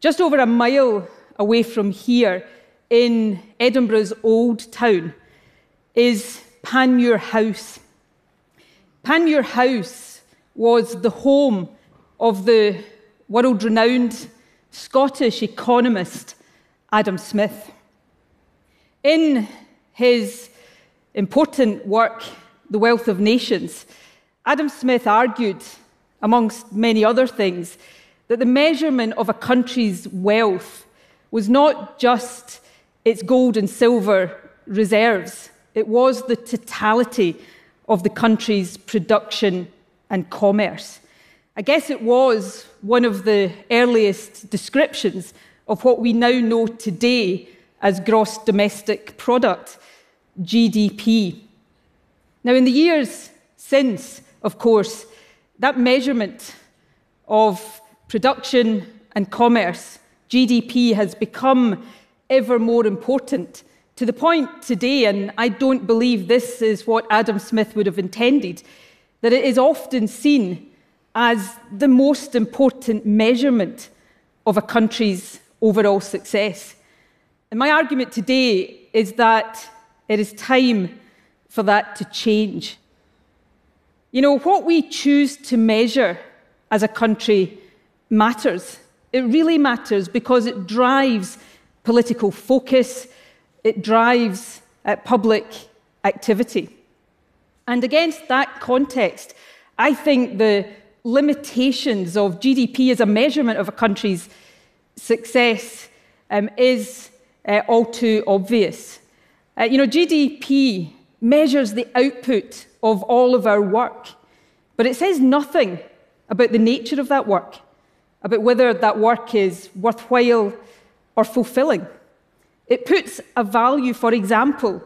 Just over a mile away from here, in Edinburgh's Old Town, is Panmure House. Panmure House was the home of the world renowned Scottish economist Adam Smith. In his important work, The Wealth of Nations, Adam Smith argued, amongst many other things, that the measurement of a country's wealth was not just its gold and silver reserves, it was the totality of the country's production and commerce. I guess it was one of the earliest descriptions of what we now know today as gross domestic product, GDP. Now, in the years since, of course, that measurement of production and commerce, GDP, has become ever more important to the point today, and I don't believe this is what Adam Smith would have intended, that it is often seen as the most important measurement of a country's overall success. And my argument today is that it is time for that to change. You know, what we choose to measure as a country matters. It really matters because it drives political focus, it drives uh, public activity. And against that context, I think the limitations of GDP as a measurement of a country's success um, is uh, all too obvious. Uh, you know, GDP measures the output of all of our work, but it says nothing about the nature of that work, about whether that work is worthwhile or fulfilling. It puts a value, for example,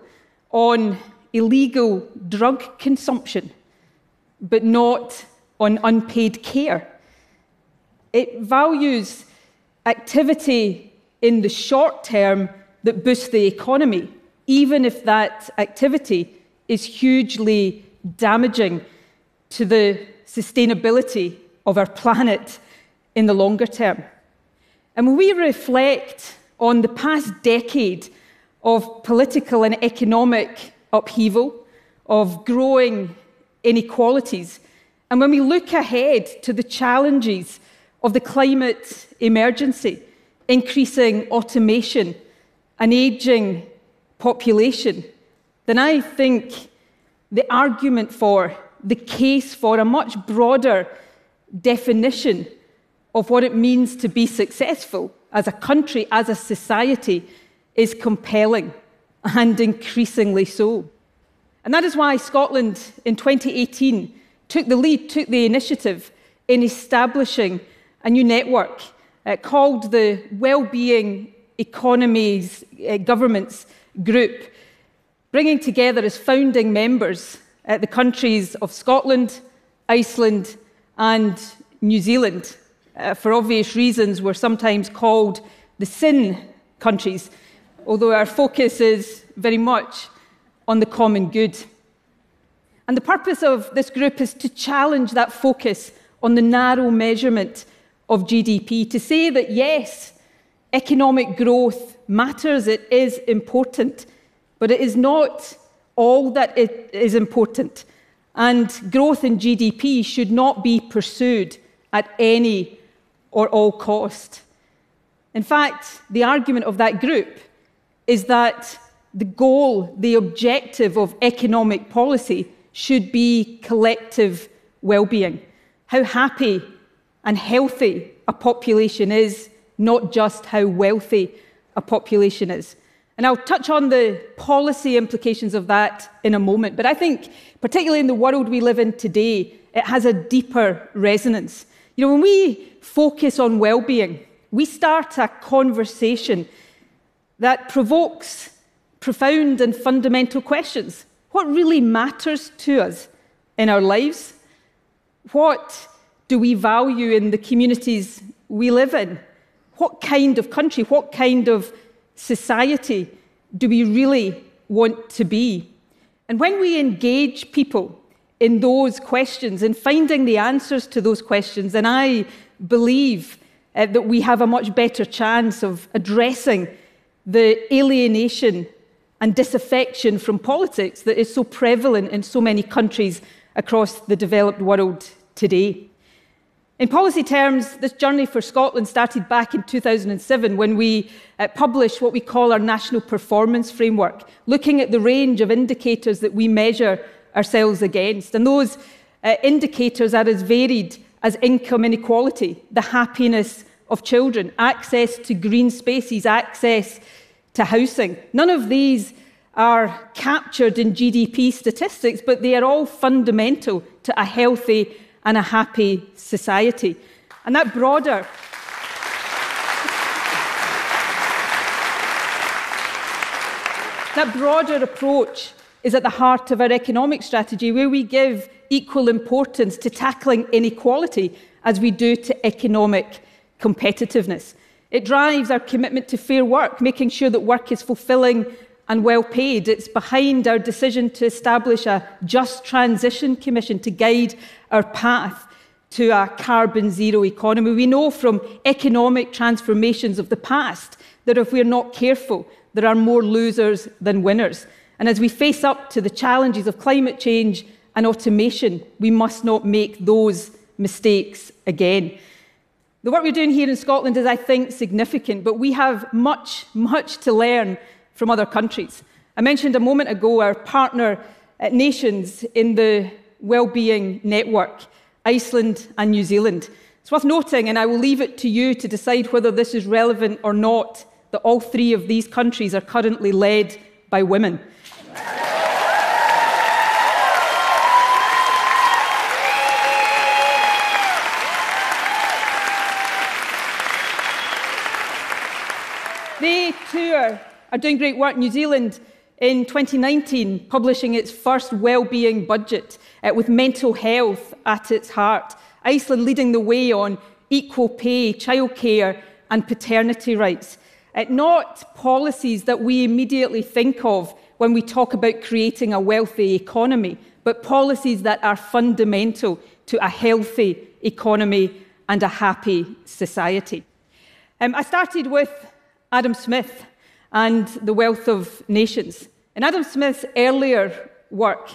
on illegal drug consumption, but not on unpaid care. It values activity in the short term that boosts the economy, even if that activity is hugely damaging to the sustainability of our planet in the longer term. And when we reflect on the past decade of political and economic upheaval, of growing inequalities, and when we look ahead to the challenges of the climate emergency, increasing automation, an aging population, then I think the argument for, the case for a much broader definition of what it means to be successful as a country, as a society, is compelling and increasingly so. And that is why Scotland in 2018 took the lead, took the initiative in establishing a new network uh, called the Wellbeing Economies uh, Governments Group, bringing together as founding members uh, the countries of Scotland, Iceland, and New Zealand. Uh, for obvious reasons, we're sometimes called the SIN countries, although our focus is very much on the common good. And the purpose of this group is to challenge that focus on the narrow measurement of GDP, to say that yes, economic growth matters, it is important, but it is not all that it is important. And growth in GDP should not be pursued at any or all cost. In fact, the argument of that group is that the goal, the objective of economic policy should be collective well-being. How happy and healthy a population is, not just how wealthy a population is. And I'll touch on the policy implications of that in a moment. But I think, particularly in the world we live in today, it has a deeper resonance. You know, when we focus on well being, we start a conversation that provokes profound and fundamental questions. What really matters to us in our lives? What do we value in the communities we live in? What kind of country, what kind of society do we really want to be? And when we engage people in those questions, in finding the answers to those questions, And I believe uh, that we have a much better chance of addressing the alienation and disaffection from politics that is so prevalent in so many countries across the developed world today. In policy terms, this journey for Scotland started back in 2007 when we uh, published what we call our National Performance Framework, looking at the range of indicators that we measure ourselves against. And those uh, indicators are as varied as income inequality, the happiness of children, access to green spaces, access to housing. None of these are captured in GDP statistics, but they are all fundamental to a healthy and a happy society. And that broader that broader approach is at the heart of our economic strategy, where we give equal importance to tackling inequality as we do to economic competitiveness. It drives our commitment to fair work, making sure that work is fulfilling and well paid. It's behind our decision to establish a just transition commission to guide our path to a carbon zero economy. We know from economic transformations of the past that if we're not careful, there are more losers than winners. And as we face up to the challenges of climate change and automation, we must not make those mistakes again. The work we're doing here in Scotland is, I think, significant, but we have much, much to learn from other countries. I mentioned a moment ago our partner nations in the Wellbeing Network, Iceland and New Zealand. It's worth noting, and I will leave it to you to decide whether this is relevant or not, that all three of these countries are currently led by women. they too are doing great work. New Zealand in 2019 publishing its first well-being budget uh, with mental health at its heart. Iceland leading the way on equal pay, childcare and paternity rights. Not policies that we immediately think of when we talk about creating a wealthy economy, but policies that are fundamental to a healthy economy and a happy society. Um, I started with Adam Smith and the wealth of nations. In Adam Smith's earlier work,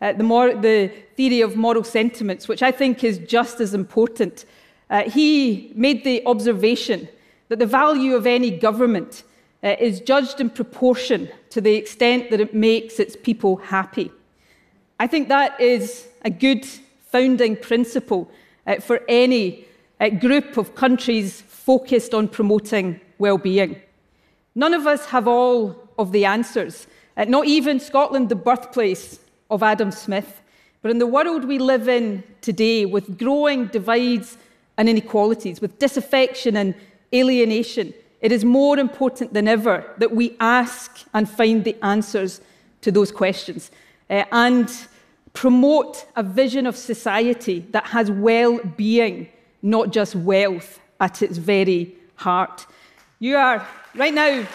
uh, the, more, the, theory of moral sentiments, which I think is just as important, uh, he made the observation that the value of any government uh, is judged in proportion to the extent that it makes its people happy. I think that is a good founding principle uh, for any uh, group of countries focused on promoting well-being. None of us have all of the answers, uh, not even Scotland, the birthplace of Adam Smith. But in the world we live in today, with growing divides and inequalities, with disaffection and alienation, it is more important than ever that we ask and find the answers to those questions uh, and promote a vision of society that has well being, not just wealth, at its very heart. You are right now.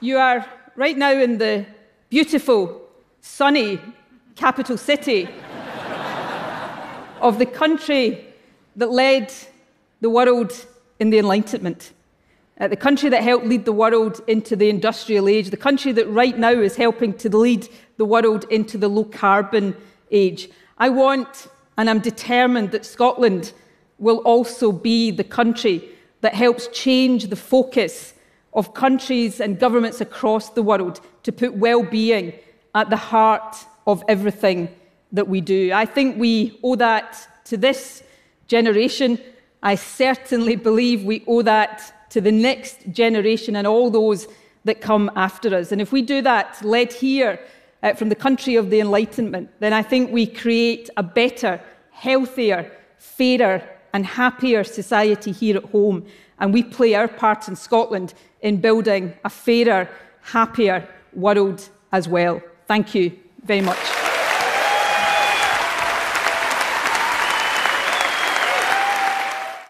You are right now in the beautiful, sunny capital city of the country that led the world in the Enlightenment. Uh, the country that helped lead the world into the industrial age, the country that right now is helping to lead the world into the low carbon age. I want and I'm determined that Scotland will also be the country that helps change the focus of countries and governments across the world to put well-being at the heart of everything that we do. I think we owe that to this generation. I certainly believe we owe that to the next generation and all those that come after us. And if we do that, led here uh, from the country of the Enlightenment, then I think we create a better, healthier, fairer, and happier society here at home. And we play our part in Scotland in building a fairer, happier world as well. Thank you very much.